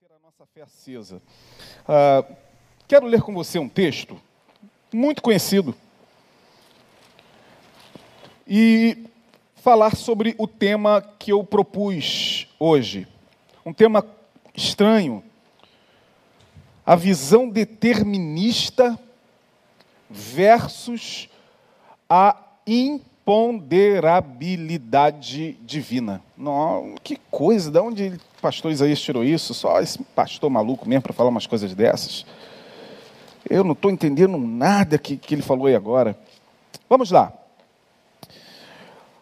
manter a nossa fé acesa. Ah, quero ler com você um texto muito conhecido e falar sobre o tema que eu propus hoje. Um tema estranho. A visão determinista versus a imponderabilidade divina. Não, que coisa, de onde o pastor Isaías tirou isso? Só esse pastor maluco mesmo para falar umas coisas dessas. Eu não estou entendendo nada que, que ele falou aí agora. Vamos lá.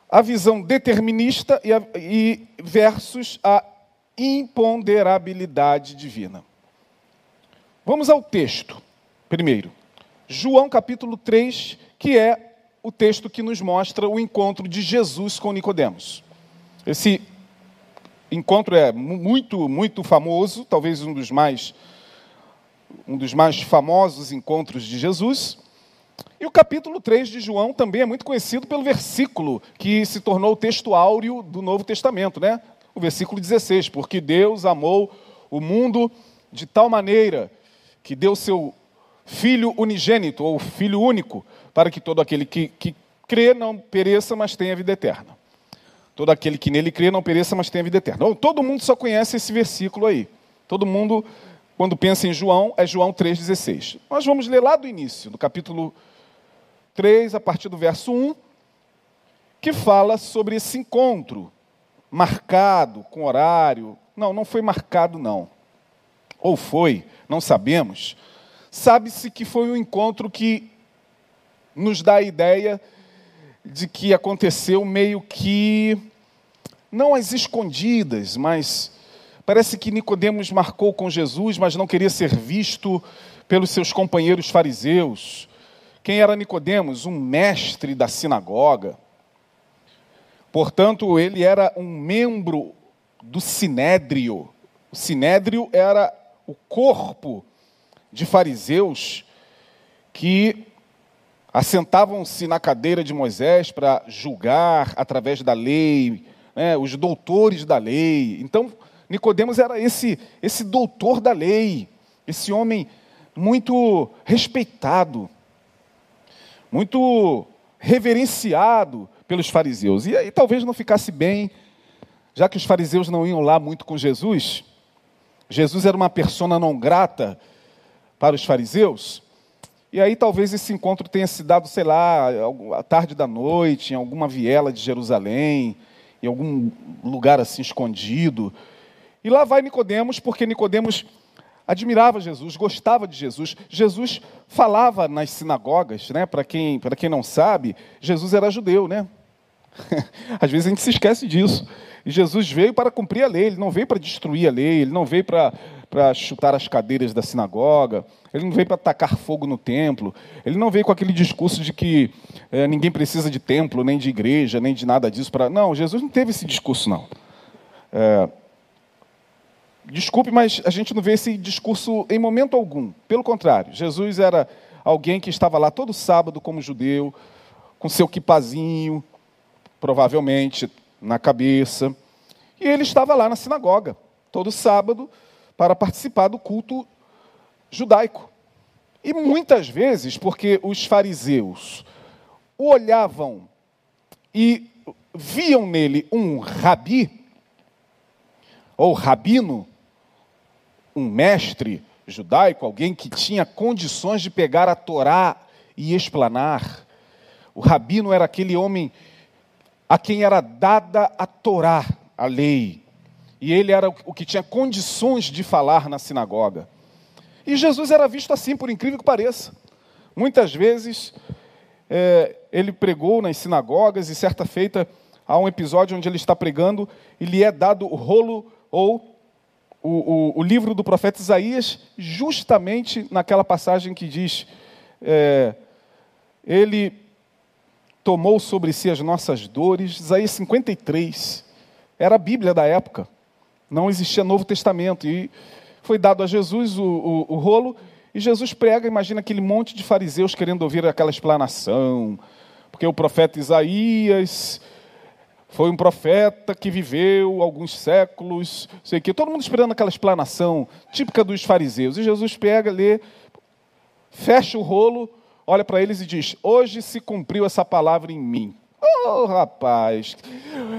A visão determinista e, a, e versus a imponderabilidade divina. Vamos ao texto, primeiro. João capítulo 3, que é o texto que nos mostra o encontro de Jesus com Nicodemos. Esse encontro é muito, muito famoso, talvez um dos mais um dos mais famosos encontros de Jesus. E o capítulo 3 de João também é muito conhecido pelo versículo que se tornou o texto áureo do Novo Testamento, né? O versículo 16, porque Deus amou o mundo de tal maneira que deu seu filho unigênito ou filho único para que todo aquele que, que crê não pereça, mas tenha vida eterna. Todo aquele que nele crê não pereça, mas tenha vida eterna. todo mundo só conhece esse versículo aí. Todo mundo, quando pensa em João, é João 3,16. Nós vamos ler lá do início, do capítulo 3, a partir do verso 1, que fala sobre esse encontro marcado, com horário. Não, não foi marcado, não. Ou foi, não sabemos. Sabe-se que foi um encontro que nos dá a ideia de que aconteceu meio que não às escondidas, mas parece que Nicodemos marcou com Jesus, mas não queria ser visto pelos seus companheiros fariseus. Quem era Nicodemos? Um mestre da sinagoga. Portanto, ele era um membro do sinédrio. O sinédrio era o corpo de fariseus que assentavam-se na cadeira de Moisés para julgar através da lei, né, os doutores da lei. Então, Nicodemos era esse esse doutor da lei, esse homem muito respeitado, muito reverenciado pelos fariseus. E aí talvez não ficasse bem, já que os fariseus não iam lá muito com Jesus. Jesus era uma persona não grata para os fariseus. E aí talvez esse encontro tenha se dado, sei lá, à tarde da noite, em alguma viela de Jerusalém, em algum lugar assim escondido. E lá vai Nicodemos, porque Nicodemos admirava Jesus, gostava de Jesus. Jesus falava nas sinagogas, né? Para quem, para quem não sabe, Jesus era judeu, né? Às vezes a gente se esquece disso. E Jesus veio para cumprir a lei, ele não veio para destruir a lei, ele não veio para para chutar as cadeiras da sinagoga, ele não veio para tacar fogo no templo, ele não veio com aquele discurso de que é, ninguém precisa de templo, nem de igreja, nem de nada disso. Pra... Não, Jesus não teve esse discurso, não. É... Desculpe, mas a gente não vê esse discurso em momento algum. Pelo contrário, Jesus era alguém que estava lá todo sábado como judeu, com seu quipazinho, provavelmente na cabeça, e ele estava lá na sinagoga, todo sábado, para participar do culto judaico. E muitas vezes, porque os fariseus o olhavam e viam nele um rabi, ou rabino, um mestre judaico, alguém que tinha condições de pegar a Torá e explanar. O rabino era aquele homem a quem era dada a Torá, a lei e ele era o que tinha condições de falar na sinagoga. E Jesus era visto assim, por incrível que pareça. Muitas vezes é, ele pregou nas sinagogas e certa feita há um episódio onde ele está pregando e lhe é dado o rolo ou o, o, o livro do profeta Isaías, justamente naquela passagem que diz: é, Ele tomou sobre si as nossas dores. Isaías 53 era a Bíblia da época. Não existia Novo Testamento. E foi dado a Jesus o, o, o rolo, e Jesus prega, imagina aquele monte de fariseus querendo ouvir aquela explanação, porque o profeta Isaías foi um profeta que viveu alguns séculos, sei que, todo mundo esperando aquela explanação típica dos fariseus. E Jesus pega, lê, fecha o rolo, olha para eles e diz: Hoje se cumpriu essa palavra em mim. Oh, rapaz,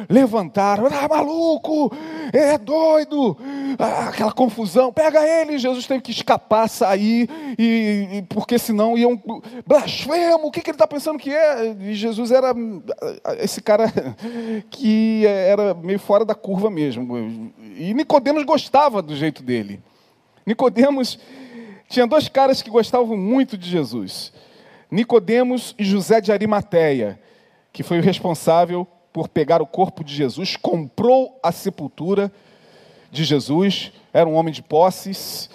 levantaram, ah, maluco, é doido, ah, aquela confusão, pega ele, Jesus teve que escapar, sair, e, e porque senão iam, blasfemo, o que, que ele está pensando que é? E Jesus era esse cara que era meio fora da curva mesmo, e Nicodemos gostava do jeito dele. Nicodemos tinha dois caras que gostavam muito de Jesus, Nicodemos e José de Arimateia que foi o responsável por pegar o corpo de Jesus, comprou a sepultura de Jesus, era um homem de posses,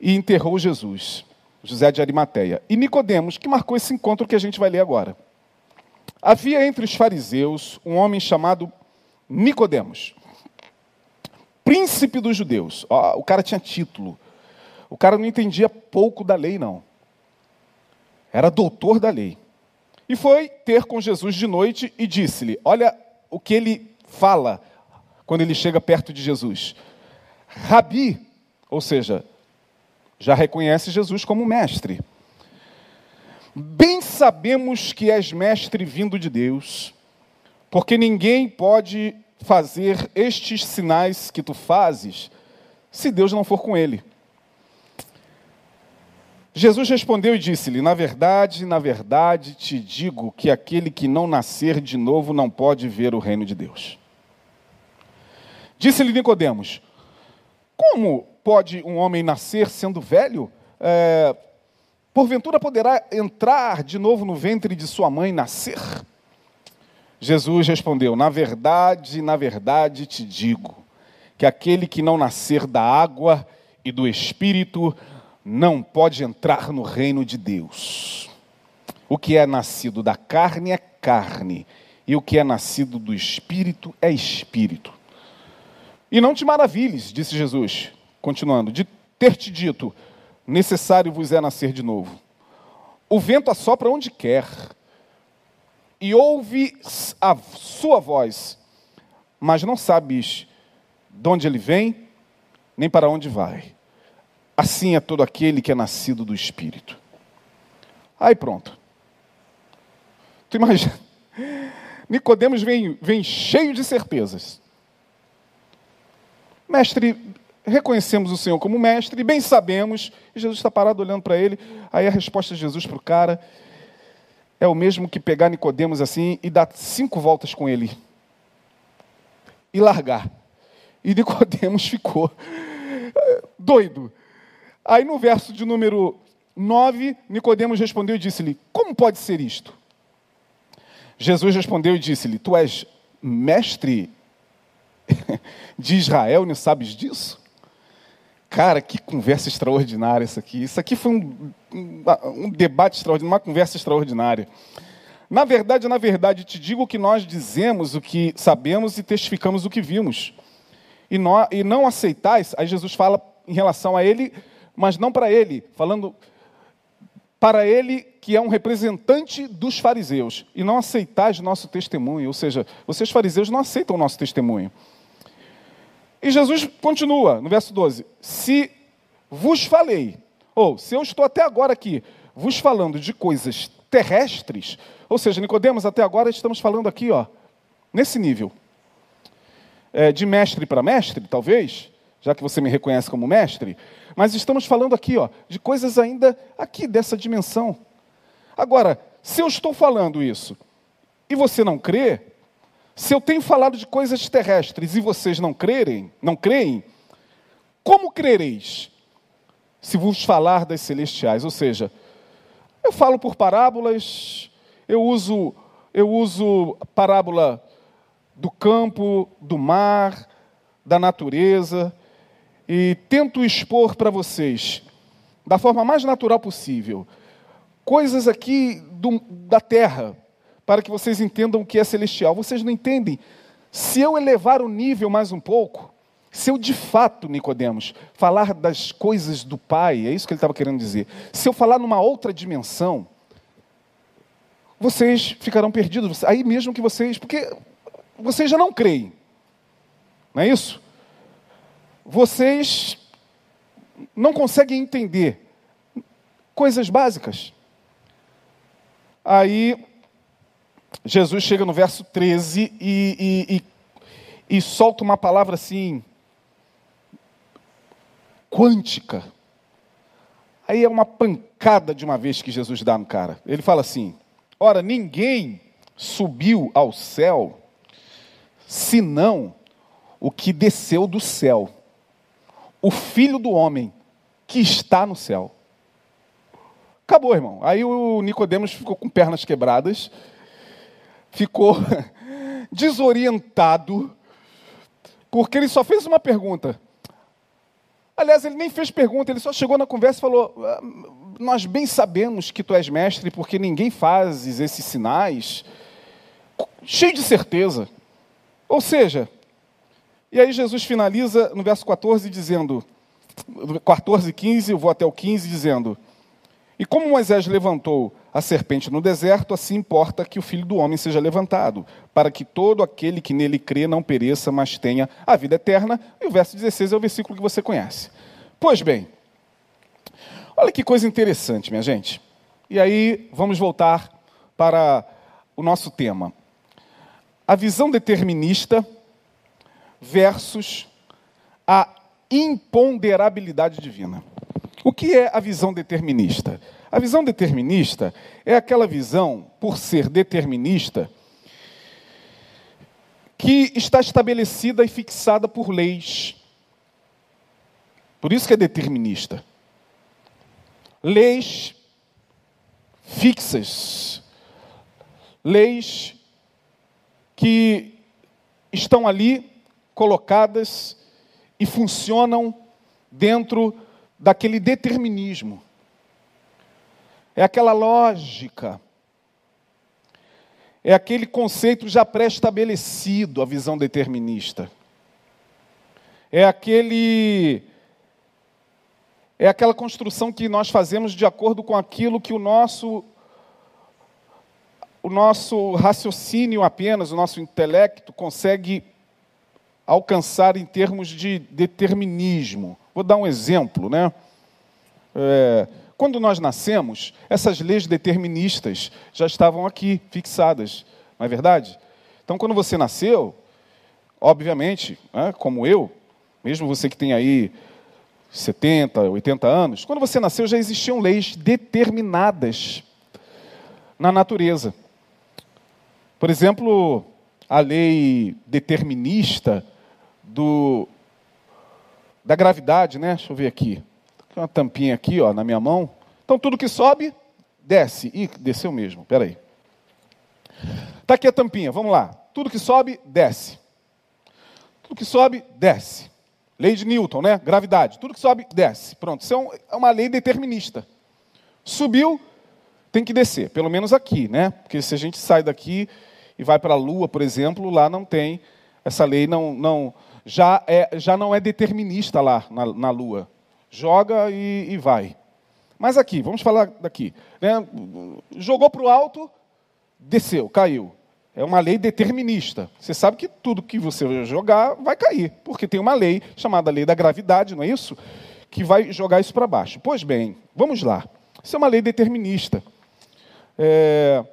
e enterrou Jesus, José de Arimateia. E Nicodemos, que marcou esse encontro que a gente vai ler agora. Havia entre os fariseus um homem chamado Nicodemos, príncipe dos judeus. Ó, o cara tinha título. O cara não entendia pouco da lei, não. Era doutor da lei. E foi ter com Jesus de noite e disse-lhe: Olha o que ele fala quando ele chega perto de Jesus. Rabi, ou seja, já reconhece Jesus como mestre. Bem sabemos que és mestre vindo de Deus, porque ninguém pode fazer estes sinais que tu fazes se Deus não for com ele. Jesus respondeu e disse-lhe: Na verdade, na verdade te digo que aquele que não nascer de novo não pode ver o reino de Deus. Disse-lhe Nicodemos: Como pode um homem nascer sendo velho? É, porventura poderá entrar de novo no ventre de sua mãe nascer? Jesus respondeu: Na verdade, na verdade te digo que aquele que não nascer da água e do espírito não pode entrar no reino de Deus. O que é nascido da carne é carne, e o que é nascido do espírito é espírito. E não te maravilhes, disse Jesus, continuando, de ter te dito: necessário vos é nascer de novo. O vento assopra onde quer, e ouve a sua voz, mas não sabes de onde ele vem, nem para onde vai. Assim é todo aquele que é nascido do Espírito. Aí pronto. Tu imagina. Nicodemos vem, vem cheio de certezas. Mestre, reconhecemos o Senhor como mestre, bem sabemos, e Jesus está parado olhando para ele. Aí a resposta de Jesus para o cara é o mesmo que pegar Nicodemos assim e dar cinco voltas com ele. E largar. E Nicodemos ficou doido. Aí no verso de número 9, Nicodemos respondeu e disse-lhe: Como pode ser isto? Jesus respondeu e disse-lhe: Tu és mestre de Israel, não sabes disso? Cara, que conversa extraordinária isso aqui. Isso aqui foi um, um, um debate extraordinário, uma conversa extraordinária. Na verdade, na verdade, te digo que nós dizemos o que sabemos e testificamos o que vimos. E, nós, e não aceitais, aí Jesus fala em relação a ele, mas não para ele, falando para ele que é um representante dos fariseus, e não aceitais nosso testemunho, ou seja, vocês fariseus não aceitam o nosso testemunho. E Jesus continua, no verso 12: Se vos falei, ou se eu estou até agora aqui, vos falando de coisas terrestres, ou seja, Nicodemos, até agora estamos falando aqui, ó, nesse nível. É, de mestre para mestre, talvez, já que você me reconhece como mestre, mas estamos falando aqui, ó, de coisas ainda aqui dessa dimensão. Agora, se eu estou falando isso e você não crê, se eu tenho falado de coisas terrestres e vocês não crerem, não creem, como crereis se vos falar das celestiais? Ou seja, eu falo por parábolas, eu uso eu uso parábola do campo, do mar, da natureza, e tento expor para vocês, da forma mais natural possível, coisas aqui do, da terra, para que vocês entendam o que é celestial. Vocês não entendem. Se eu elevar o nível mais um pouco, se eu de fato, Nicodemos, falar das coisas do Pai, é isso que ele estava querendo dizer. Se eu falar numa outra dimensão, vocês ficarão perdidos. Aí mesmo que vocês, porque vocês já não creem. Não é isso? Vocês não conseguem entender coisas básicas. Aí Jesus chega no verso 13 e, e, e, e solta uma palavra assim, quântica. Aí é uma pancada de uma vez que Jesus dá no cara. Ele fala assim: Ora, ninguém subiu ao céu senão o que desceu do céu, o filho do homem que está no céu. Acabou, irmão. Aí o Nicodemos ficou com pernas quebradas, ficou desorientado, porque ele só fez uma pergunta. Aliás, ele nem fez pergunta, ele só chegou na conversa e falou: ah, Nós bem sabemos que tu és mestre, porque ninguém faz esses sinais. Cheio de certeza. Ou seja, e aí Jesus finaliza no verso 14 dizendo, 14 e 15, eu vou até o 15 dizendo: e como Moisés levantou a serpente no deserto, assim importa que o filho do homem seja levantado, para que todo aquele que nele crê não pereça, mas tenha a vida eterna. E o verso 16 é o versículo que você conhece. Pois bem, olha que coisa interessante, minha gente. E aí vamos voltar para o nosso tema. A visão determinista versus a imponderabilidade divina. O que é a visão determinista? A visão determinista é aquela visão, por ser determinista, que está estabelecida e fixada por leis. Por isso que é determinista. Leis fixas. Leis que estão ali colocadas e funcionam dentro daquele determinismo. É aquela lógica. É aquele conceito já pré-estabelecido, a visão determinista. É aquele é aquela construção que nós fazemos de acordo com aquilo que o nosso o nosso raciocínio apenas, o nosso intelecto consegue alcançar em termos de determinismo. Vou dar um exemplo, né? É, quando nós nascemos, essas leis deterministas já estavam aqui, fixadas, não é verdade? Então, quando você nasceu, obviamente, né, como eu, mesmo você que tem aí 70, 80 anos, quando você nasceu já existiam leis determinadas na natureza. Por exemplo, a lei determinista do da gravidade, né? Deixa eu ver aqui. Tem uma tampinha aqui, ó, na minha mão. Então tudo que sobe, desce. Ih, desceu mesmo. Espera aí. Tá aqui a tampinha. Vamos lá. Tudo que sobe, desce. Tudo que sobe, desce. Lei de Newton, né? Gravidade. Tudo que sobe, desce. Pronto. Isso é, é uma lei determinista. Subiu, tem que descer. Pelo menos aqui, né? Porque se a gente sai daqui e vai para a Lua, por exemplo, lá não tem essa lei não não já, é, já não é determinista lá na, na Lua. Joga e, e, vai. Mas aqui, vamos falar daqui. Né? Jogou para o alto, desceu, caiu. É uma lei determinista. Você sabe que tudo que você jogar vai cair, porque tem uma lei chamada lei da gravidade, não é isso? Que vai jogar isso para baixo. Pois bem, vamos lá. Isso é uma lei determinista. É...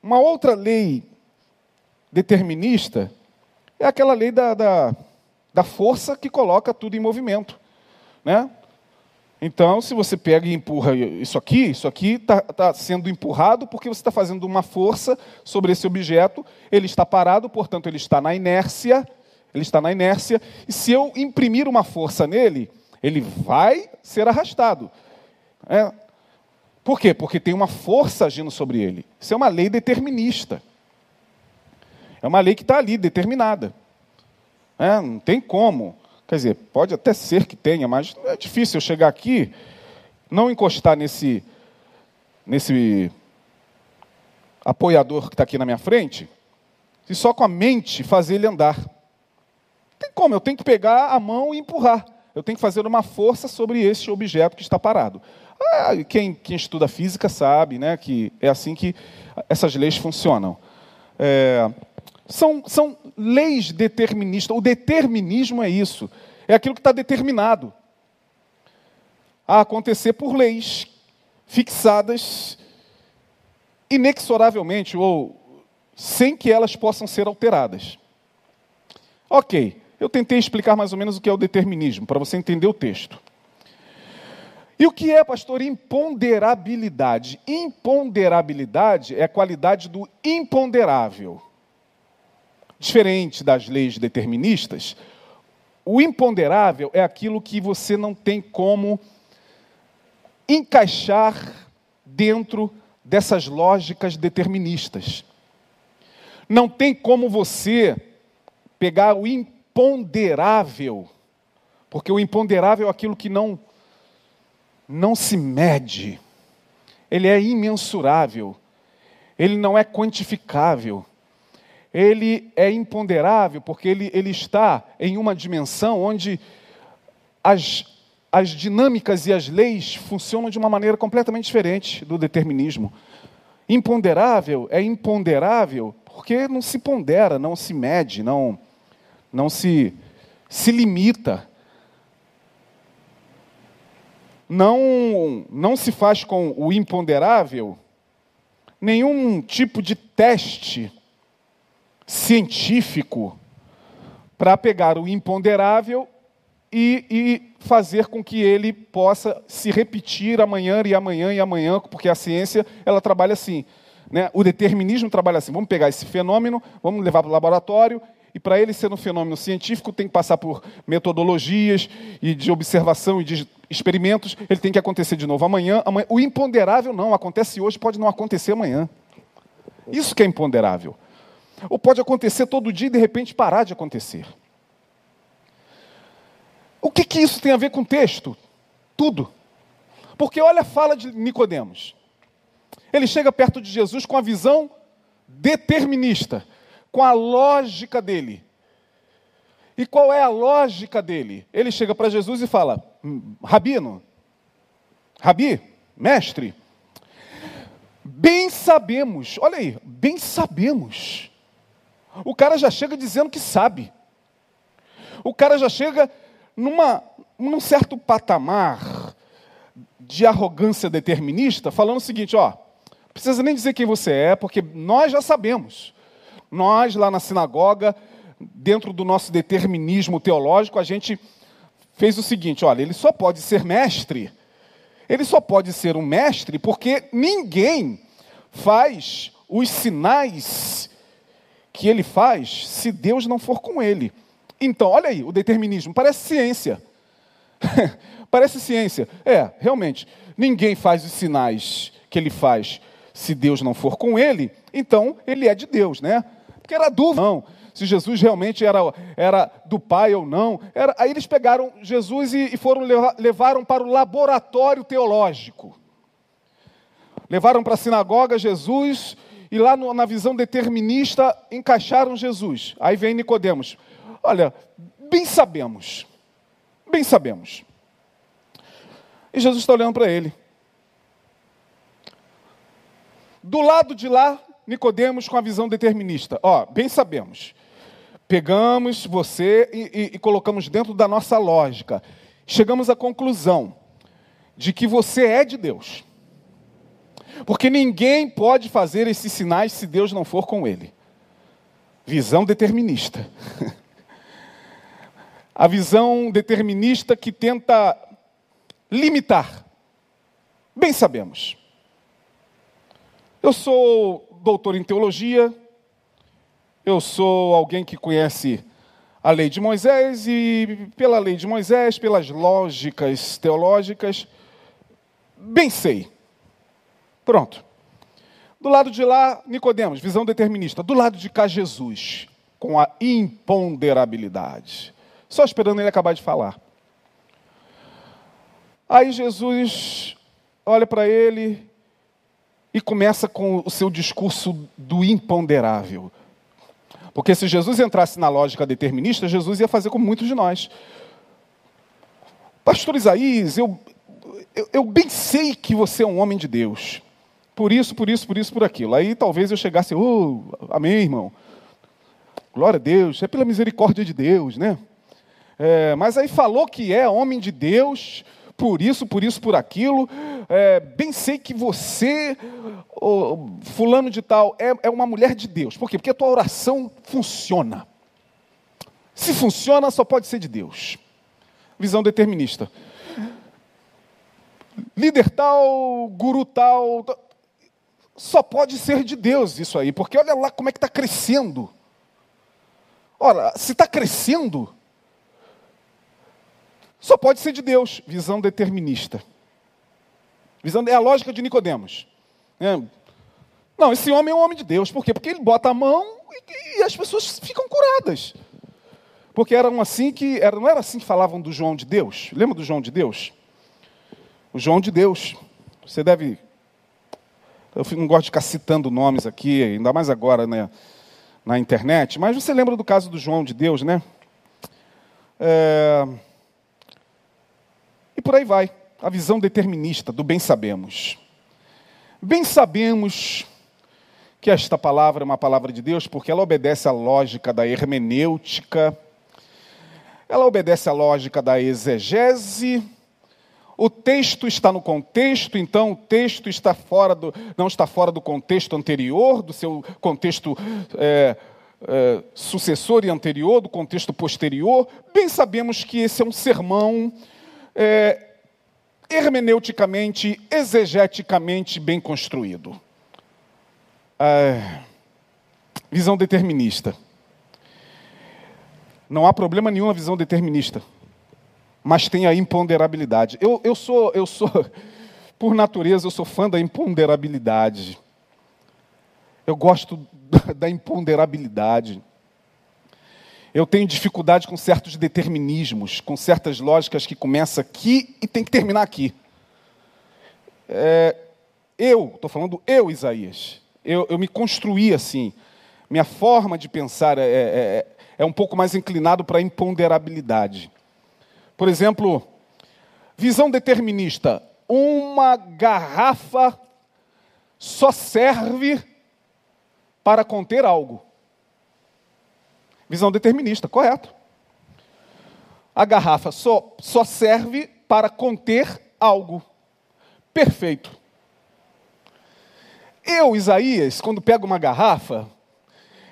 Uma outra lei determinista é aquela lei da, da, da força que coloca tudo em movimento. Né? Então, se você pega e empurra isso aqui, isso aqui está tá sendo empurrado porque você está fazendo uma força sobre esse objeto, ele está parado, portanto, ele está na inércia, ele está na inércia, e se eu imprimir uma força nele, ele vai ser arrastado. É. Por quê? Porque tem uma força agindo sobre ele. Isso é uma lei determinista. É uma lei que está ali, determinada. É, não tem como. Quer dizer, pode até ser que tenha, mas é difícil eu chegar aqui, não encostar nesse, nesse apoiador que está aqui na minha frente, e só com a mente fazer ele andar. Não tem como, eu tenho que pegar a mão e empurrar. Eu tenho que fazer uma força sobre esse objeto que está parado. Ah, quem, quem, estuda física sabe né, que é assim que essas leis funcionam. É, São, são leis deterministas. O determinismo é isso. É aquilo que está determinado a acontecer por leis fixadas inexoravelmente ou sem que elas possam ser alteradas. Ok, eu tentei explicar mais ou menos o que é o determinismo, para você entender o texto. E o que é, pastor, imponderabilidade? Imponderabilidade é a qualidade do imponderável. Diferente das leis deterministas, o imponderável é aquilo que você não tem como encaixar dentro dessas lógicas deterministas. Não tem como você pegar o imponderável, porque o imponderável é aquilo que não não se mede. Ele é imensurável. Ele não é quantificável. Ele é imponderável porque ele, ele está em uma dimensão onde as, as dinâmicas e as leis funcionam de uma maneira completamente diferente do determinismo. Imponderável é imponderável porque não se pondera, não se mede, não, não se, se limita. Não, não se faz com o imponderável nenhum tipo de teste científico para pegar o imponderável e, e, fazer com que ele possa se repetir amanhã e amanhã e amanhã, porque a ciência ela trabalha assim. Né? O determinismo trabalha assim: vamos pegar esse fenômeno, vamos levar para o laboratório, e para ele ser um fenômeno científico, tem que passar por metodologias e de observação e de experimentos. Ele tem que acontecer de novo amanhã. amanhã. O imponderável não, acontece hoje, pode não acontecer amanhã. Isso que é imponderável. Ou pode acontecer todo dia e de repente parar de acontecer. O que, que isso tem a ver com o texto? Tudo. Porque olha a fala de Nicodemos. Ele chega perto de Jesus com a visão determinista, com a lógica dele. E qual é a lógica dele? Ele chega para Jesus e fala: hum, Rabino, Rabi, mestre, bem sabemos, olha aí, bem sabemos. O cara já chega dizendo que sabe. O cara já chega numa, num certo patamar de arrogância determinista, falando o seguinte: ó, precisa nem dizer quem você é, porque nós já sabemos. Nós, lá na sinagoga, dentro do nosso determinismo teológico, a gente fez o seguinte: olha, ele só pode ser mestre, ele só pode ser um mestre porque ninguém faz os sinais que ele faz se Deus não for com ele. Então, olha aí, o determinismo parece ciência. parece ciência. É, realmente, ninguém faz os sinais que ele faz se Deus não for com ele, então ele é de Deus, né? Porque era dúvida, não, se Jesus realmente era, era do Pai ou não. Era, aí eles pegaram Jesus e, e foram levaram para o laboratório teológico. Levaram para a sinagoga Jesus e lá no, na visão determinista encaixaram Jesus. Aí vem Nicodemos. Olha, bem sabemos, bem sabemos. E Jesus está olhando para ele. Do lado de lá, Nicodemos com a visão determinista. Ó, bem sabemos. Pegamos você e, e, e colocamos dentro da nossa lógica. Chegamos à conclusão de que você é de Deus. Porque ninguém pode fazer esses sinais se Deus não for com ele. Visão determinista. A visão determinista que tenta limitar. Bem sabemos. Eu sou doutor em teologia, eu sou alguém que conhece a lei de Moisés e, pela lei de Moisés, pelas lógicas teológicas, bem sei. Pronto. Do lado de lá, Nicodemos, visão determinista. Do lado de cá, Jesus, com a imponderabilidade. Só esperando ele acabar de falar. Aí Jesus olha para ele e começa com o seu discurso do imponderável. Porque se Jesus entrasse na lógica determinista, Jesus ia fazer como muitos de nós. Pastor Isaías, eu, eu, eu, bem sei que você é um homem de Deus. Por isso, por isso, por isso, por aquilo. Aí talvez eu chegasse, oh, amém, irmão. Glória a Deus, é pela misericórdia de Deus, né? É, mas aí falou que é homem de Deus, por isso, por isso, por aquilo. É, bem sei que você, oh, fulano de tal, é, é uma mulher de Deus. Por quê? Porque a tua oração funciona. Se funciona, só pode ser de Deus. Visão determinista. Líder tal, guru tal, só pode ser de Deus isso aí, porque olha lá como é que está crescendo. Ora, se está crescendo, só pode ser de Deus. Visão determinista. Visão é a lógica de Nicodemos. É. Não, esse homem é um homem de Deus. Por quê? Porque ele bota a mão e, e as pessoas ficam curadas. Porque eram assim que. Era, não era assim que falavam do João de Deus? Lembra do João de Deus? O João de Deus. Você deve. Eu não gosto de ficar citando nomes aqui, ainda mais agora né, na internet, mas você lembra do caso do João de Deus, né? É... E por aí vai. A visão determinista do bem sabemos. Bem sabemos que esta palavra é uma palavra de Deus porque ela obedece à lógica da hermenêutica, ela obedece à lógica da exegese. O texto está no contexto, então o texto está fora do, não está fora do contexto anterior, do seu contexto é, é, sucessor e anterior, do contexto posterior. Bem sabemos que esse é um sermão é, hermeneuticamente, exegeticamente bem construído. É, visão determinista. Não há problema nenhum na visão determinista, mas tem a imponderabilidade. Eu, eu sou, eu sou, por natureza, eu sou fã da imponderabilidade. Eu gosto da imponderabilidade. Eu tenho dificuldade com certos determinismos, com certas lógicas que começam aqui e tem que terminar aqui. É, eu, estou falando eu, Isaías, eu, eu, me construí assim. Minha forma de pensar é, é, é, é um pouco mais inclinado para a imponderabilidade. Por exemplo, visão determinista. Uma garrafa só serve para conter algo. Visão determinista, correto. A garrafa só, só serve para conter algo. Perfeito. Eu, Isaías, quando pego uma garrafa,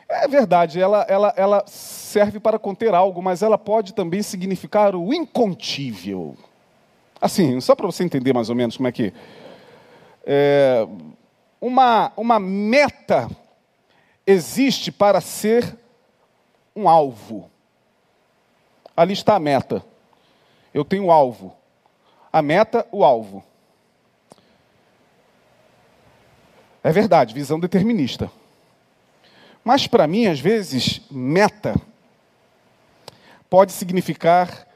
é verdade, ela, ela, ela serve para conter algo, mas ela pode também significar o incontível. Assim, só para você entender mais ou menos como é que. É, uma, uma meta existe para ser um alvo. Ali está a meta. Eu tenho o alvo. A meta, o alvo. É verdade, visão determinista. Mas para mim, às vezes, meta pode significar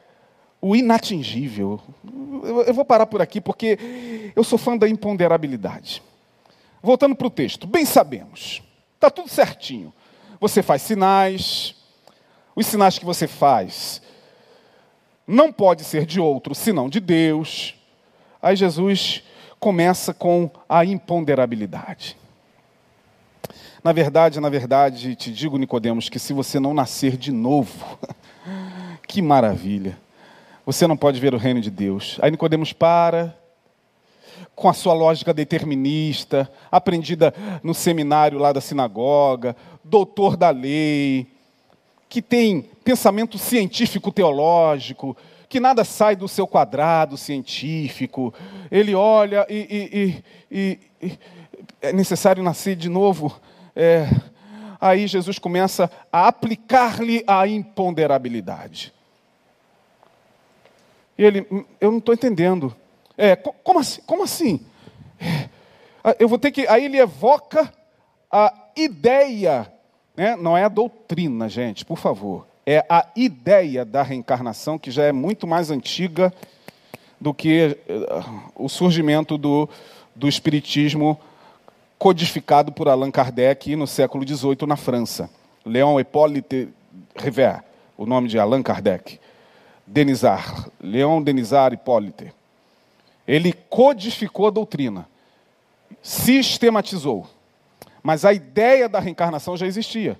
o inatingível. Eu vou parar por aqui porque eu sou fã da imponderabilidade. Voltando para o texto, bem sabemos, está tudo certinho. Você faz sinais, os sinais que você faz não pode ser de outro senão de Deus. Aí Jesus começa com a imponderabilidade. Na verdade, na verdade, te digo, Nicodemos, que se você não nascer de novo, que maravilha. Você não pode ver o reino de Deus. Aí Nicodemos para com a sua lógica determinista, aprendida no seminário lá da sinagoga, doutor da lei, que tem pensamento científico teológico, que nada sai do seu quadrado científico. Ele olha e, e, e, e é necessário nascer de novo. É, aí Jesus começa a aplicar-lhe a imponderabilidade. E ele, hum, eu não estou entendendo. É, como assim? Como assim? É, eu vou ter que. Aí ele evoca a ideia né? Não é a doutrina, gente, por favor. É a ideia da reencarnação, que já é muito mais antiga do que uh, o surgimento do, do Espiritismo codificado por Allan Kardec no século XVIII na França. Léon Hippolyte River, o nome de Allan Kardec. Denisard, Léon Denisard Hippolyte. Ele codificou a doutrina, sistematizou. Mas a ideia da reencarnação já existia.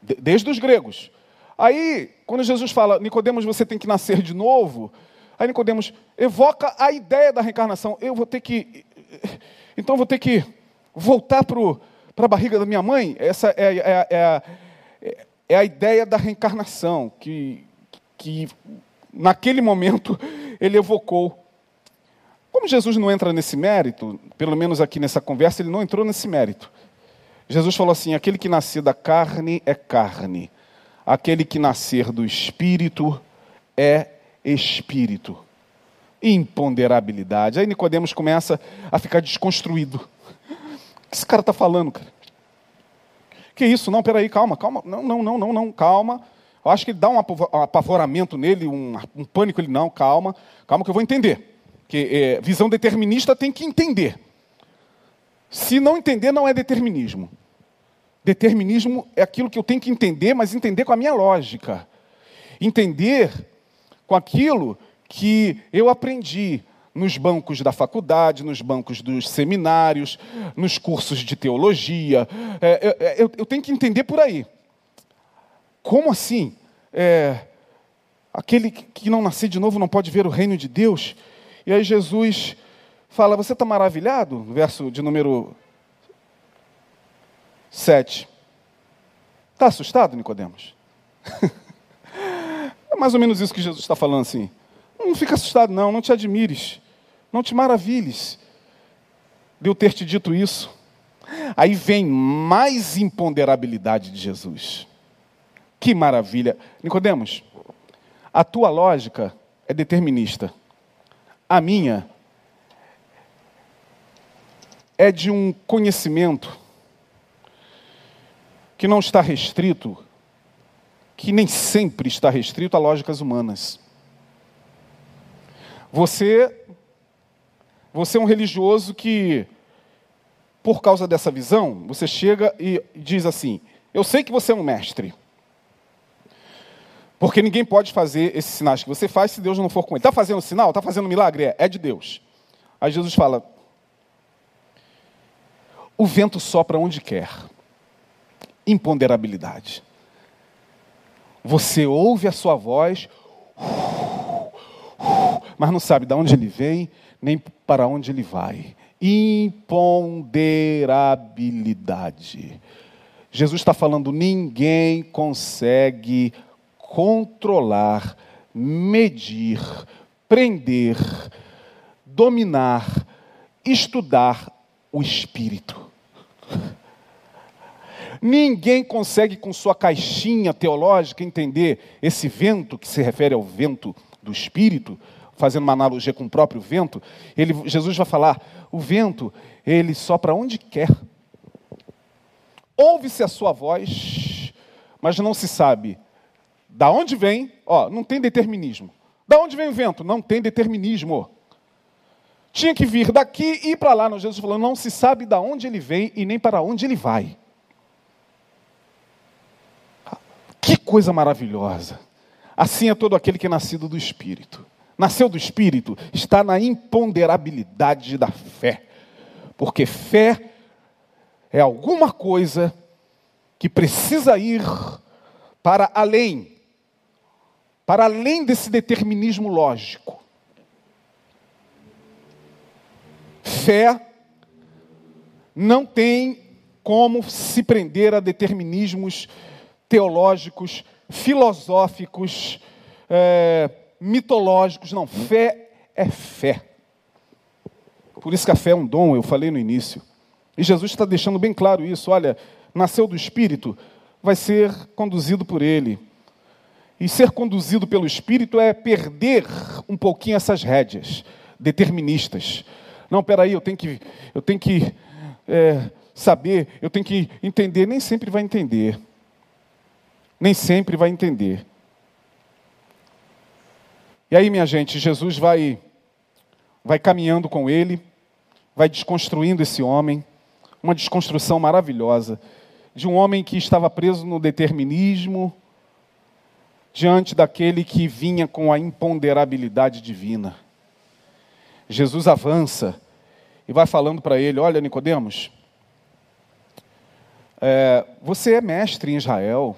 desde os gregos. Aí, quando Jesus fala, Nicodemos, você tem que nascer de novo, aí Nicodemos evoca a ideia da reencarnação. Eu vou ter que. Então vou ter que voltar para a barriga da minha mãe. Essa é, é, é, é, é a ideia da reencarnação, que, que naquele momento ele evocou. Como Jesus não entra nesse mérito, pelo menos aqui nessa conversa, ele não entrou nesse mérito. Jesus falou assim: aquele que nascer da carne é carne, aquele que nascer do espírito é espírito. Imponderabilidade. Aí Nicodemos começa a ficar desconstruído. Esse cara está falando, cara? Que isso? Não, peraí, calma, calma. Não, não, não, não, não, calma. Eu acho que dá um apavoramento nele, um, um pânico. Ele, não, calma, calma que eu vou entender. Que é, visão determinista tem que entender. Se não entender, não é determinismo. Determinismo é aquilo que eu tenho que entender, mas entender com a minha lógica. Entender com aquilo que eu aprendi nos bancos da faculdade, nos bancos dos seminários, nos cursos de teologia. É, eu, eu, eu, tenho que entender por aí. Como assim? É, aquele que não nascer de novo não pode ver o reino de Deus? E aí Jesus fala: Você está maravilhado? Verso de número 7. Está assustado, Nicodemos? é mais ou menos isso que Jesus está falando assim. Não fica assustado, não, não te admires, não te maravilhes de eu ter te dito isso. Aí vem mais imponderabilidade de Jesus. Que maravilha. Nicodemos, a tua lógica é determinista. A minha é de um conhecimento que não está restrito, que nem sempre está restrito a lógicas humanas. Você você é um religioso que por causa dessa visão, você chega e diz assim: "Eu sei que você é um mestre. Porque ninguém pode fazer esses sinais que você faz se Deus não for com ele. Está fazendo sinal? Está fazendo milagre? É, é de Deus. Aí Jesus fala: o vento sopra onde quer. Imponderabilidade. Você ouve a sua voz, mas não sabe de onde ele vem, nem para onde ele vai. Imponderabilidade. Jesus está falando: ninguém consegue controlar, medir, prender, dominar, estudar o espírito. Ninguém consegue, com sua caixinha teológica, entender esse vento, que se refere ao vento do Espírito, fazendo uma analogia com o próprio vento. Ele, Jesus vai falar: o vento, ele sopra onde quer. Ouve-se a sua voz, mas não se sabe da onde vem, ó, não tem determinismo. Da onde vem o vento? Não tem determinismo. Tinha que vir daqui e ir para lá. Não, Jesus falou: não se sabe de onde ele vem e nem para onde ele vai. Que coisa maravilhosa. Assim é todo aquele que é nascido do Espírito. Nasceu do Espírito, está na imponderabilidade da fé. Porque fé é alguma coisa que precisa ir para além, para além desse determinismo lógico. Fé não tem como se prender a determinismos teológicos, filosóficos, é, mitológicos. Não, fé é fé. Por isso que a fé é um dom, eu falei no início. E Jesus está deixando bem claro isso. Olha, nasceu do Espírito, vai ser conduzido por Ele. E ser conduzido pelo Espírito é perder um pouquinho essas rédeas deterministas. Não, peraí, eu tenho que, eu tenho que é, saber, eu tenho que entender. Nem sempre vai entender. Nem sempre vai entender. E aí, minha gente, Jesus vai, vai caminhando com ele, vai desconstruindo esse homem, uma desconstrução maravilhosa, de um homem que estava preso no determinismo, diante daquele que vinha com a imponderabilidade divina. Jesus avança e vai falando para ele: Olha, Nicodemos, é, você é mestre em Israel,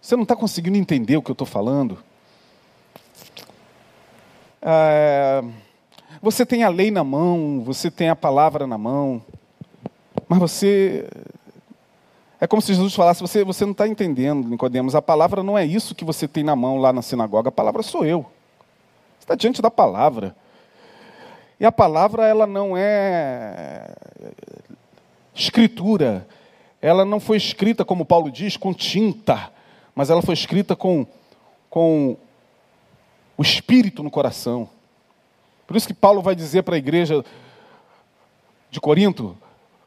Você não está conseguindo entender o que eu estou falando? É, você tem a lei na mão, você tem a palavra na mão, mas você. É como se Jesus falasse: você, você não está entendendo, Nicodemos. A palavra não é isso que você tem na mão lá na sinagoga, a palavra sou eu. Você está diante da palavra. E a palavra, ela não é escritura. Ela não foi escrita, como Paulo diz, com tinta, mas ela foi escrita com, com o espírito no coração. Por isso que Paulo vai dizer para a igreja de Corinto: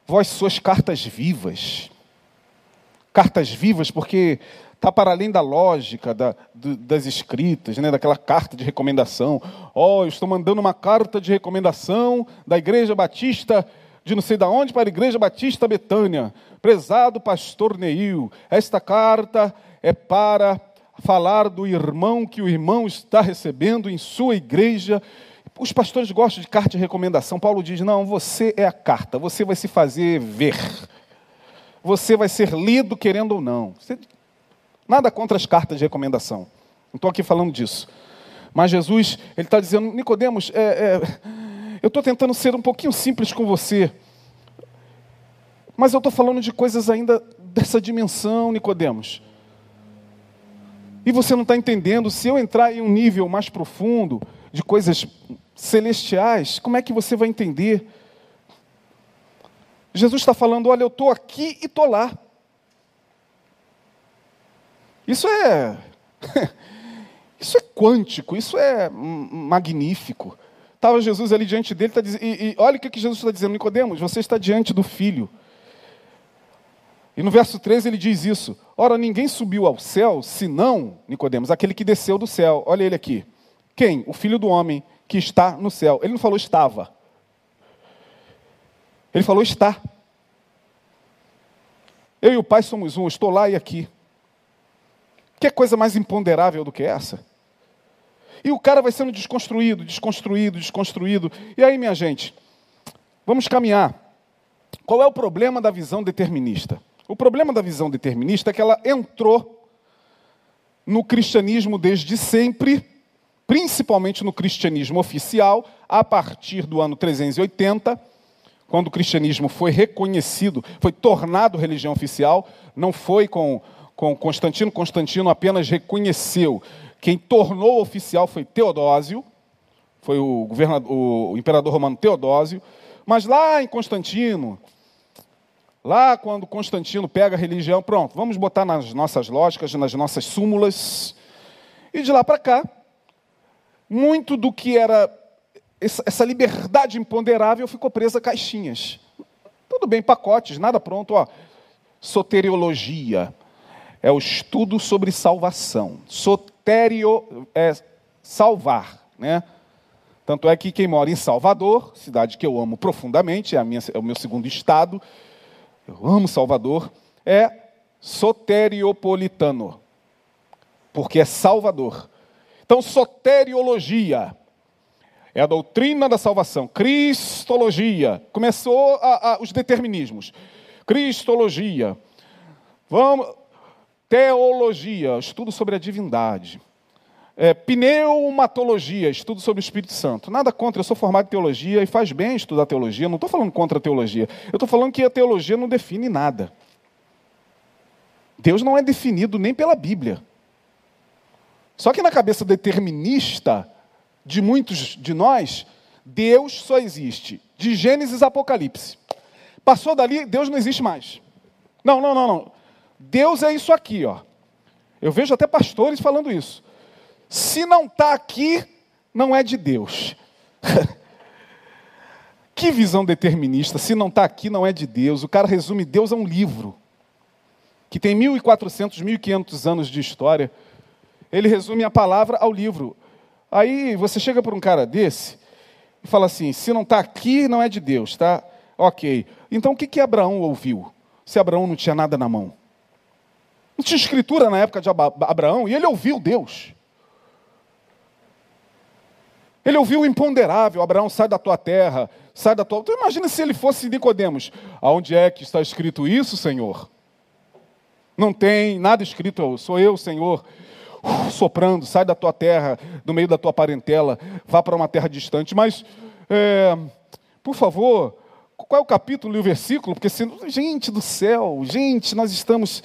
vós sois cartas vivas. Cartas vivas, porque está para além da lógica da, das escritas, né, daquela carta de recomendação. Ó, oh, eu estou mandando uma carta de recomendação da Igreja Batista de não sei de onde para a Igreja Batista Betânia. Prezado pastor Neil, esta carta é para falar do irmão que o irmão está recebendo em sua igreja. Os pastores gostam de carta de recomendação. Paulo diz: não, você é a carta, você vai se fazer ver. Você vai ser lido querendo ou não. Você... Nada contra as cartas de recomendação. Não estou aqui falando disso. Mas Jesus, ele está dizendo, Nicodemos, é, é, eu estou tentando ser um pouquinho simples com você. Mas eu estou falando de coisas ainda dessa dimensão, Nicodemos. E você não está entendendo, se eu entrar em um nível mais profundo de coisas celestiais, como é que você vai entender? Jesus está falando: olha, eu estou aqui e estou lá. Isso é. Isso é quântico, isso é magnífico. Estava Jesus ali diante dele, tá e, e olha o que Jesus está dizendo, Nicodemos, você está diante do Filho. E no verso 13 ele diz isso: Ora, ninguém subiu ao céu, senão, Nicodemos, aquele que desceu do céu. Olha ele aqui. Quem? O filho do homem que está no céu. Ele não falou estava. Ele falou está. Eu e o Pai somos um, estou lá e aqui. Que coisa mais imponderável do que essa? E o cara vai sendo desconstruído, desconstruído, desconstruído. E aí, minha gente, vamos caminhar. Qual é o problema da visão determinista? O problema da visão determinista é que ela entrou no cristianismo desde sempre, principalmente no cristianismo oficial, a partir do ano 380, quando o cristianismo foi reconhecido, foi tornado religião oficial, não foi com, com Constantino, Constantino apenas reconheceu. Quem tornou oficial foi Teodósio, foi o, o imperador romano Teodósio, mas lá em Constantino, Lá, quando Constantino pega a religião, pronto, vamos botar nas nossas lógicas, nas nossas súmulas. E de lá para cá, muito do que era essa liberdade imponderável ficou presa a caixinhas. Tudo bem, pacotes, nada pronto. Ó. Soteriologia é o estudo sobre salvação. Soterio é salvar, né? Tanto é que quem mora em Salvador, cidade que eu amo profundamente, é, minha, é o meu segundo estado, eu amo Salvador, é soteriopolitano, porque é Salvador. Então, soteriologia é a doutrina da salvação. Cristologia, começou a, a, os determinismos. Cristologia, vamos, teologia, estudo sobre a divindade. É, pneumatologia, estudo sobre o Espírito Santo. Nada contra, eu sou formado em teologia e faz bem estudar teologia, não estou falando contra a teologia. Eu estou falando que a teologia não define nada. Deus não é definido nem pela Bíblia. Só que na cabeça determinista de muitos de nós, Deus só existe de Gênesis a Apocalipse. Passou dali, Deus não existe mais. Não, não, não, não. Deus é isso aqui, ó. Eu vejo até pastores falando isso. Se não está aqui, não é de Deus. que visão determinista. Se não está aqui, não é de Deus. O cara resume Deus a um livro que tem 1.400, 1.500 anos de história. Ele resume a palavra ao livro. Aí você chega para um cara desse e fala assim: se não está aqui, não é de Deus, tá? Ok. Então o que, que Abraão ouviu? Se Abraão não tinha nada na mão. Não tinha escritura na época de Abraão e ele ouviu Deus. Ele ouviu o imponderável, Abraão, sai da tua terra, sai da tua... Então imagina se ele fosse Nicodemos. Aonde é que está escrito isso, Senhor? Não tem nada escrito, sou eu, Senhor, soprando, sai da tua terra, do meio da tua parentela, vá para uma terra distante. Mas, é, por favor, qual é o capítulo e o versículo? Porque, gente do céu, gente, nós estamos,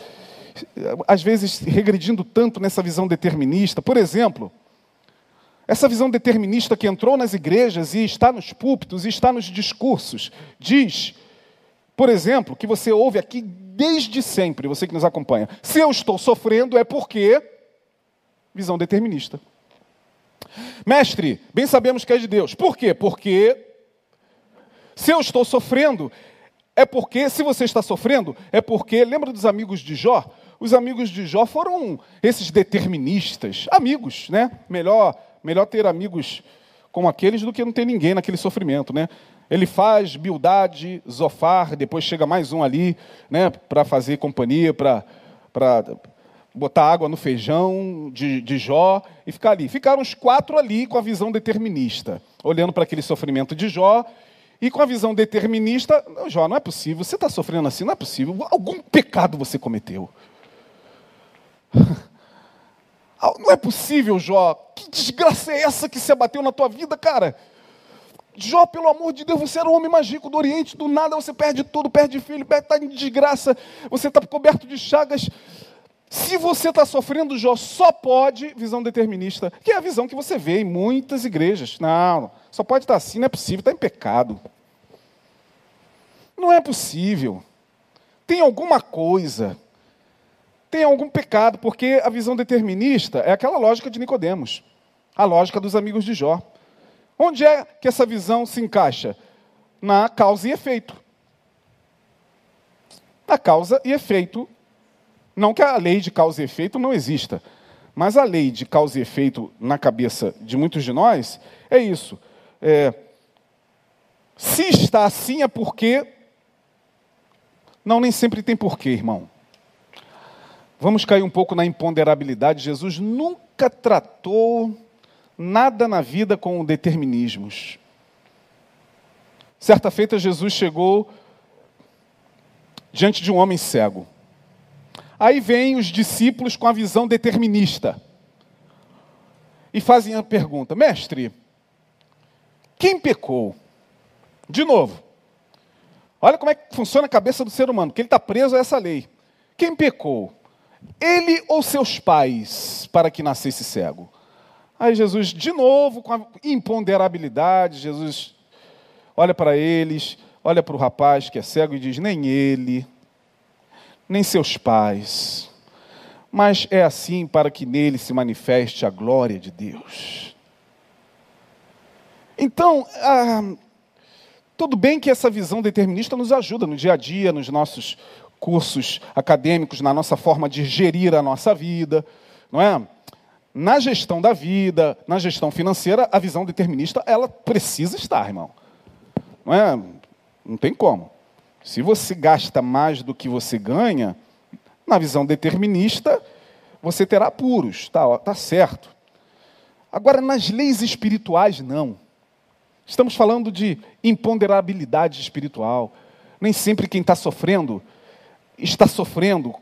às vezes, regredindo tanto nessa visão determinista. Por exemplo, essa visão determinista que entrou nas igrejas e está nos púlpitos e está nos discursos, diz, por exemplo, que você ouve aqui desde sempre, você que nos acompanha. Se eu estou sofrendo é porque visão determinista. Mestre, bem sabemos que é de Deus. Por quê? Porque se eu estou sofrendo é porque se você está sofrendo é porque lembra dos amigos de Jó? Os amigos de Jó foram esses deterministas, amigos, né? Melhor Melhor ter amigos como aqueles do que não ter ninguém naquele sofrimento, né? Ele faz Bildade, Zofar, depois chega mais um ali, né, para fazer companhia, para botar água no feijão de, de Jó e ficar ali. Ficaram os quatro ali com a visão determinista, olhando para aquele sofrimento de Jó e com a visão determinista, não, Jó, não é possível, você está sofrendo assim, não é possível, algum pecado você cometeu. Ah, não é possível, Jó. Que desgraça é essa que se abateu na tua vida, cara? Jó, pelo amor de Deus, você era o homem mais rico do Oriente, do nada você perde tudo, perde filho, está em desgraça, você está coberto de chagas. Se você está sofrendo, Jó, só pode, visão determinista, que é a visão que você vê em muitas igrejas. Não, só pode estar assim, não é possível, está em pecado. Não é possível. Tem alguma coisa tem algum pecado, porque a visão determinista é aquela lógica de Nicodemos, a lógica dos amigos de Jó. Onde é que essa visão se encaixa? Na causa e efeito. Na causa e efeito. Não que a lei de causa e efeito não exista, mas a lei de causa e efeito na cabeça de muitos de nós é isso. É, se está assim é porque. Não, nem sempre tem porquê, irmão. Vamos cair um pouco na imponderabilidade. Jesus nunca tratou nada na vida com determinismos. Certa feita, Jesus chegou diante de um homem cego. Aí vêm os discípulos com a visão determinista e fazem a pergunta: Mestre, quem pecou? De novo, olha como é que funciona a cabeça do ser humano, que ele está preso a essa lei. Quem pecou? Ele ou seus pais para que nascesse cego? Aí Jesus, de novo, com a imponderabilidade, Jesus olha para eles, olha para o rapaz que é cego e diz: nem ele, nem seus pais, mas é assim para que nele se manifeste a glória de Deus. Então, ah, tudo bem que essa visão determinista nos ajuda no dia a dia, nos nossos cursos acadêmicos na nossa forma de gerir a nossa vida, não é? Na gestão da vida, na gestão financeira, a visão determinista ela precisa estar, irmão. Não é? Não tem como. Se você gasta mais do que você ganha, na visão determinista, você terá apuros, tá, tá certo. Agora, nas leis espirituais, não. Estamos falando de imponderabilidade espiritual. Nem sempre quem está sofrendo está sofrendo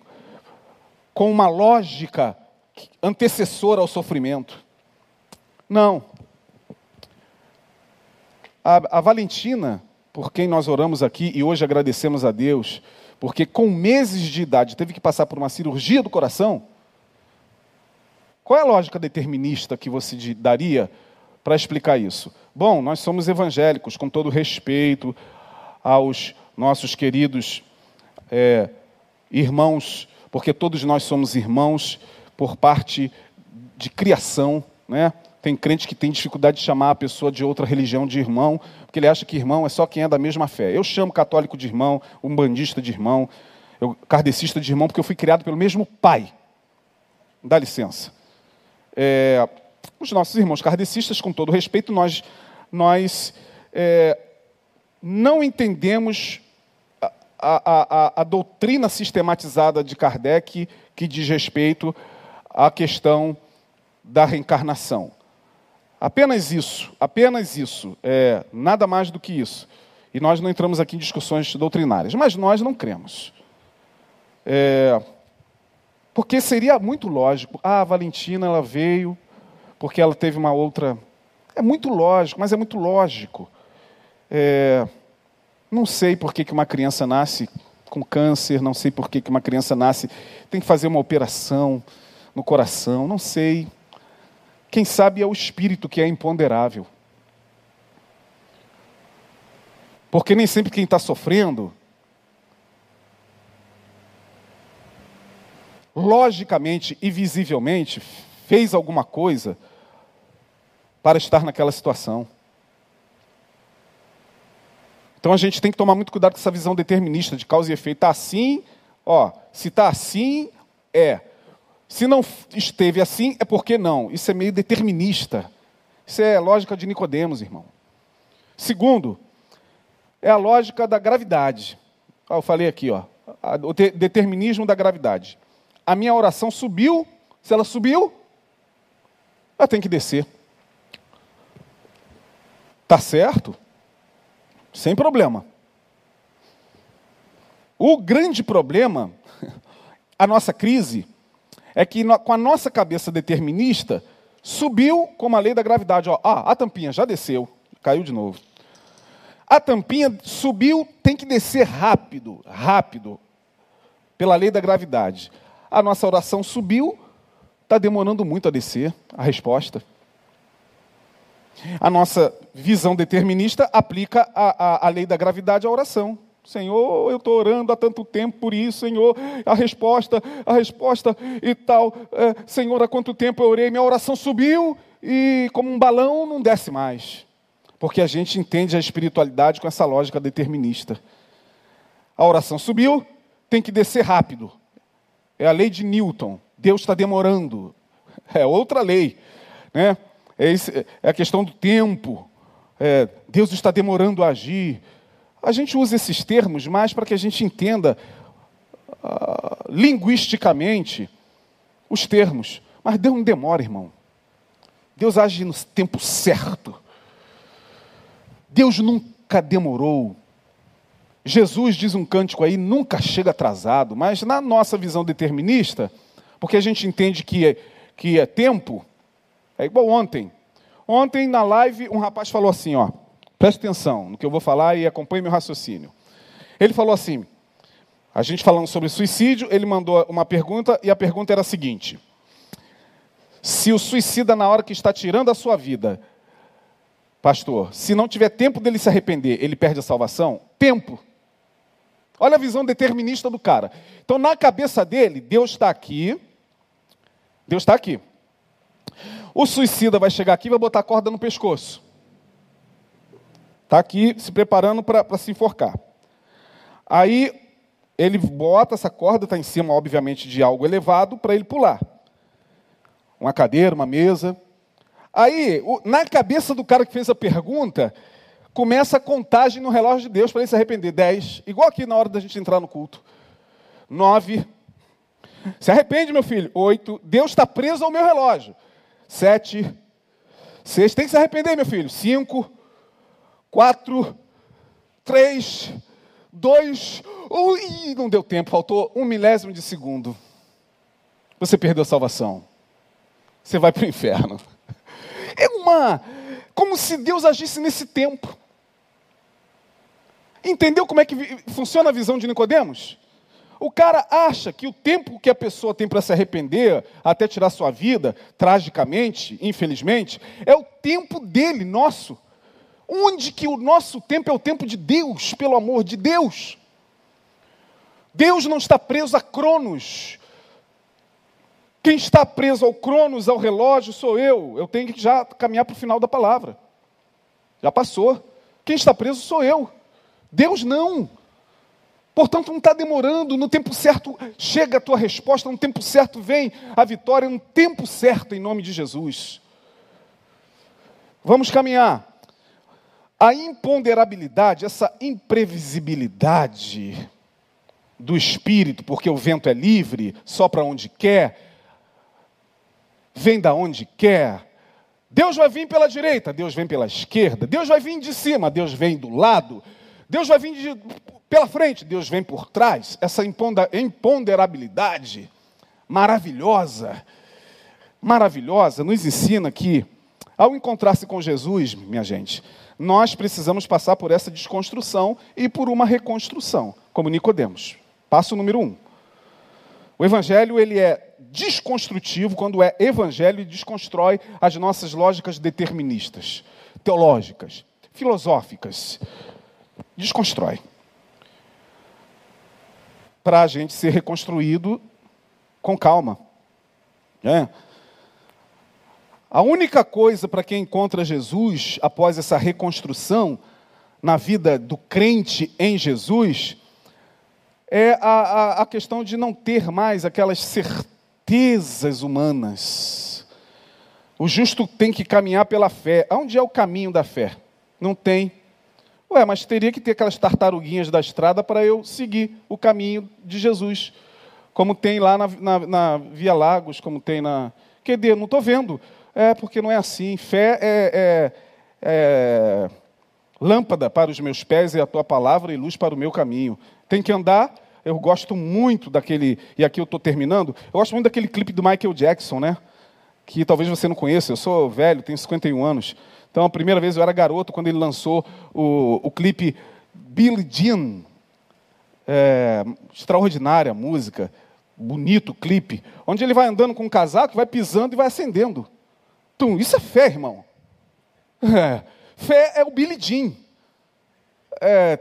com uma lógica antecessora ao sofrimento. Não. A, a, Valentina, por quem nós oramos aqui e hoje agradecemos a Deus, porque com meses de idade teve que passar por uma cirurgia do coração. Qual é a lógica determinista que você daria para explicar isso? Bom, nós somos evangélicos, com todo respeito aos nossos queridos é, irmãos, porque todos nós somos irmãos por parte de criação, né? Tem crente que tem dificuldade de chamar a pessoa de outra religião de irmão, porque ele acha que irmão é só quem é da mesma fé. Eu chamo católico de irmão, umbandista de irmão, eu, kardecista de irmão, porque eu fui criado pelo mesmo pai. Dá licença. É, os nossos irmãos kardecistas, com todo respeito, nós, nós é, não entendemos a, a, a doutrina sistematizada de Kardec que diz respeito à questão da reencarnação. Apenas isso, apenas isso, é, nada mais do que isso. E nós não entramos aqui em discussões doutrinárias, mas nós não cremos. É, Porque seria muito lógico. Ah, a Valentina, ela veio porque ela teve uma outra. É muito lógico, mas é muito lógico. É... Não sei por que, que uma criança nasce com câncer, não sei por que, que uma criança nasce, tem que fazer uma operação no coração, não sei. Quem sabe é o espírito que é imponderável. Porque nem sempre quem está sofrendo, logicamente e visivelmente, fez alguma coisa para estar naquela situação. Então a gente tem que tomar muito cuidado com essa visão determinista de causa e efeito. Está assim, ó, se está assim, é. Se não esteve assim, é porque não. Isso é meio determinista. Isso é lógica de Nicodemos, irmão. Segundo, é a lógica da gravidade. eu falei aqui, ó, o determinismo da gravidade. A minha oração subiu, se ela subiu, ela tem que descer. Tá certo? Sem problema. O grande problema, a nossa crise, é que com a nossa cabeça determinista, subiu como a lei da gravidade. Ó, ah, a tampinha já desceu, caiu de novo. A tampinha subiu, tem que descer rápido, rápido, pela lei da gravidade. A nossa oração subiu, está demorando muito a descer a resposta. A nossa visão determinista aplica a, a, a lei da gravidade à oração. Senhor, eu estou orando há tanto tempo por isso, Senhor, a resposta, a resposta e tal. É, Senhor, há quanto tempo eu orei? Minha oração subiu e, como um balão, não desce mais. Porque a gente entende a espiritualidade com essa lógica determinista. A oração subiu, tem que descer rápido. É a lei de Newton. Deus está demorando. É outra lei. Né? É, é a questão do tempo. É, Deus está demorando a agir. A gente usa esses termos mais para que a gente entenda uh, linguisticamente os termos. Mas Deus não demora, irmão. Deus age no tempo certo. Deus nunca demorou. Jesus diz um cântico aí, nunca chega atrasado, mas na nossa visão determinista, porque a gente entende que é, que é tempo, é igual ontem. Ontem na live um rapaz falou assim, ó, Preste atenção no que eu vou falar e acompanhe meu raciocínio. Ele falou assim: a gente falando sobre suicídio, ele mandou uma pergunta e a pergunta era a seguinte: se o suicida, na hora que está tirando a sua vida, pastor, se não tiver tempo dele se arrepender, ele perde a salvação? Tempo. Olha a visão determinista do cara. Então, na cabeça dele, Deus está aqui. Deus está aqui. O suicida vai chegar aqui e vai botar a corda no pescoço. Está aqui se preparando para se enforcar. Aí ele bota essa corda, está em cima, obviamente, de algo elevado, para ele pular. Uma cadeira, uma mesa. Aí, na cabeça do cara que fez a pergunta, começa a contagem no relógio de Deus para ele se arrepender. Dez, igual aqui na hora da gente entrar no culto. Nove. Se arrepende, meu filho. Oito. Deus está preso ao meu relógio. Sete. Seis. Tem que se arrepender, meu filho. Cinco quatro, três, dois, ui, não deu tempo, faltou um milésimo de segundo. Você perdeu a salvação. Você vai para o inferno. É uma. Como se Deus agisse nesse tempo. Entendeu como é que funciona a visão de Nicodemos? O cara acha que o tempo que a pessoa tem para se arrepender, até tirar sua vida, tragicamente, infelizmente, é o tempo dele, nosso. Onde que o nosso tempo é o tempo de Deus, pelo amor de Deus? Deus não está preso a Cronos. Quem está preso ao Cronos, ao relógio, sou eu. Eu tenho que já caminhar para o final da palavra. Já passou. Quem está preso sou eu. Deus não. Portanto, não está demorando, no tempo certo chega a tua resposta, no tempo certo vem a vitória, no tempo certo, em nome de Jesus. Vamos caminhar. A imponderabilidade, essa imprevisibilidade do espírito, porque o vento é livre, sopra onde quer, vem da onde quer. Deus vai vir pela direita, Deus vem pela esquerda, Deus vai vir de cima, Deus vem do lado, Deus vai vir de, pela frente, Deus vem por trás. Essa imponderabilidade, maravilhosa, maravilhosa, nos ensina que, ao encontrar-se com Jesus, minha gente, nós precisamos passar por essa desconstrução e por uma reconstrução, como Nicodemos. Passo número um. O evangelho ele é desconstrutivo quando é evangelho e desconstrói as nossas lógicas deterministas, teológicas, filosóficas. Desconstrói. Para a gente ser reconstruído com calma. É. A única coisa para quem encontra Jesus após essa reconstrução na vida do crente em Jesus é a, a, a questão de não ter mais aquelas certezas humanas. O justo tem que caminhar pela fé. Onde é o caminho da fé? Não tem. Ué, mas teria que ter aquelas tartaruguinhas da estrada para eu seguir o caminho de Jesus. Como tem lá na, na, na Via Lagos, como tem na. QD, não estou vendo. É, porque não é assim. Fé é, é, é lâmpada para os meus pés e a tua palavra e luz para o meu caminho. Tem que andar. Eu gosto muito daquele, e aqui eu estou terminando, eu gosto muito daquele clipe do Michael Jackson, né? Que talvez você não conheça, eu sou velho, tenho 51 anos. Então, a primeira vez eu era garoto quando ele lançou o, o clipe Billie Jean. É, extraordinária música, bonito clipe, onde ele vai andando com um casaco, vai pisando e vai acendendo. Tum, isso é fé, irmão. É, fé é o Billie Jean. É,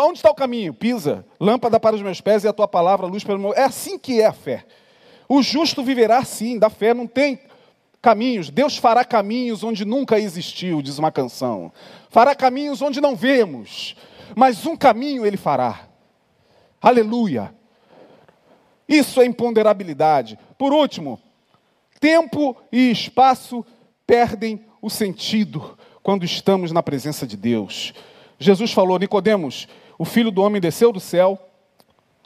onde está o caminho? Pisa, lâmpada para os meus pés e a tua palavra, luz para o meu. É assim que é a fé. O justo viverá sim, da fé não tem caminhos. Deus fará caminhos onde nunca existiu, diz uma canção. Fará caminhos onde não vemos, mas um caminho ele fará. Aleluia. Isso é imponderabilidade. Por último, tempo e espaço perdem o sentido quando estamos na presença de Deus. Jesus falou: Nicodemos, o filho do homem desceu do céu,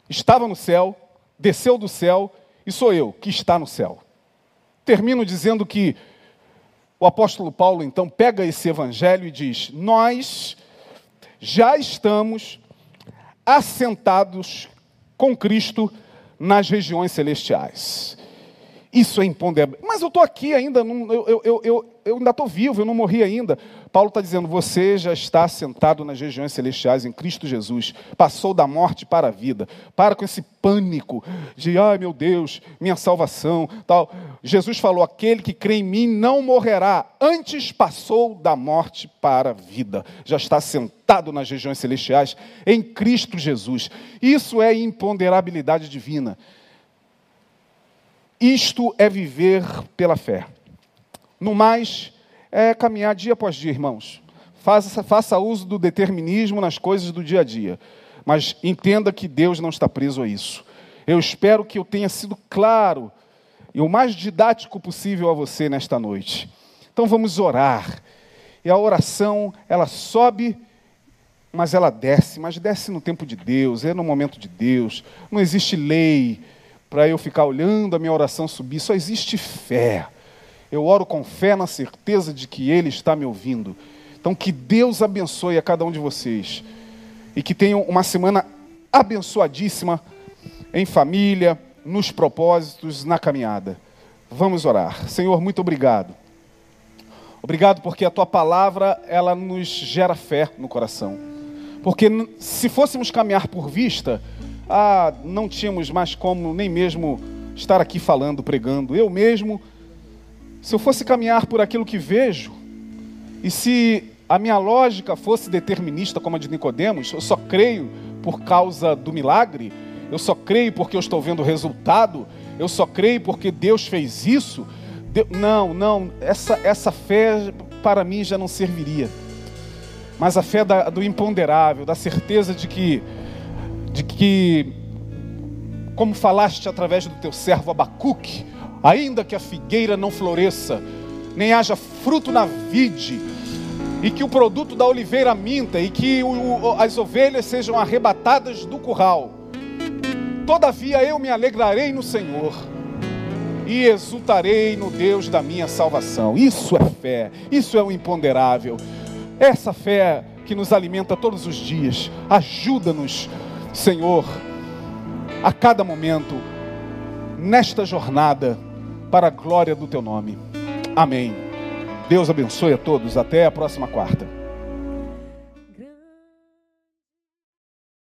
estava no céu, desceu do céu, e sou eu que está no céu. Termino dizendo que o apóstolo Paulo então pega esse evangelho e diz: Nós já estamos assentados com Cristo nas regiões celestiais. Isso é imponderável. Mas eu estou aqui ainda, eu, eu, eu, eu, ainda estou vivo, eu não morri ainda. Paulo está dizendo: você já está sentado nas regiões celestiais em Cristo Jesus, passou da morte para a vida. Para com esse pânico de, ai meu Deus, minha salvação. tal. Jesus falou: aquele que crê em mim não morrerá, antes passou da morte para a vida. Já está sentado nas regiões celestiais em Cristo Jesus. Isso é imponderabilidade divina. Isto é viver pela fé. No mais, é caminhar dia após dia, irmãos. Faça, faça uso do determinismo nas coisas do dia a dia. Mas entenda que Deus não está preso a isso. Eu espero que eu tenha sido claro e o mais didático possível a você nesta noite. Então vamos orar. E a oração, ela sobe, mas ela desce, mas desce no tempo de Deus, é no momento de Deus. Não existe lei, para eu ficar olhando a minha oração subir, só existe fé. Eu oro com fé na certeza de que Ele está me ouvindo. Então, que Deus abençoe a cada um de vocês. E que tenham uma semana abençoadíssima em família, nos propósitos, na caminhada. Vamos orar. Senhor, muito obrigado. Obrigado porque a tua palavra, ela nos gera fé no coração. Porque se fôssemos caminhar por vista, ah, não tínhamos mais como nem mesmo estar aqui falando, pregando. Eu mesmo, se eu fosse caminhar por aquilo que vejo, e se a minha lógica fosse determinista como a de Nicodemos, eu só creio por causa do milagre, eu só creio porque eu estou vendo o resultado, eu só creio porque Deus fez isso. Não, não, essa, essa fé para mim já não serviria. Mas a fé da, do imponderável, da certeza de que de que, como falaste através do teu servo Abacuque, ainda que a figueira não floresça, nem haja fruto na vide, e que o produto da oliveira minta, e que o, as ovelhas sejam arrebatadas do curral, todavia eu me alegrarei no Senhor e exultarei no Deus da minha salvação. Isso é fé, isso é o imponderável. Essa fé que nos alimenta todos os dias, ajuda-nos Senhor, a cada momento, nesta jornada para a glória do teu nome. Amém. Deus abençoe a todos. Até a próxima quarta.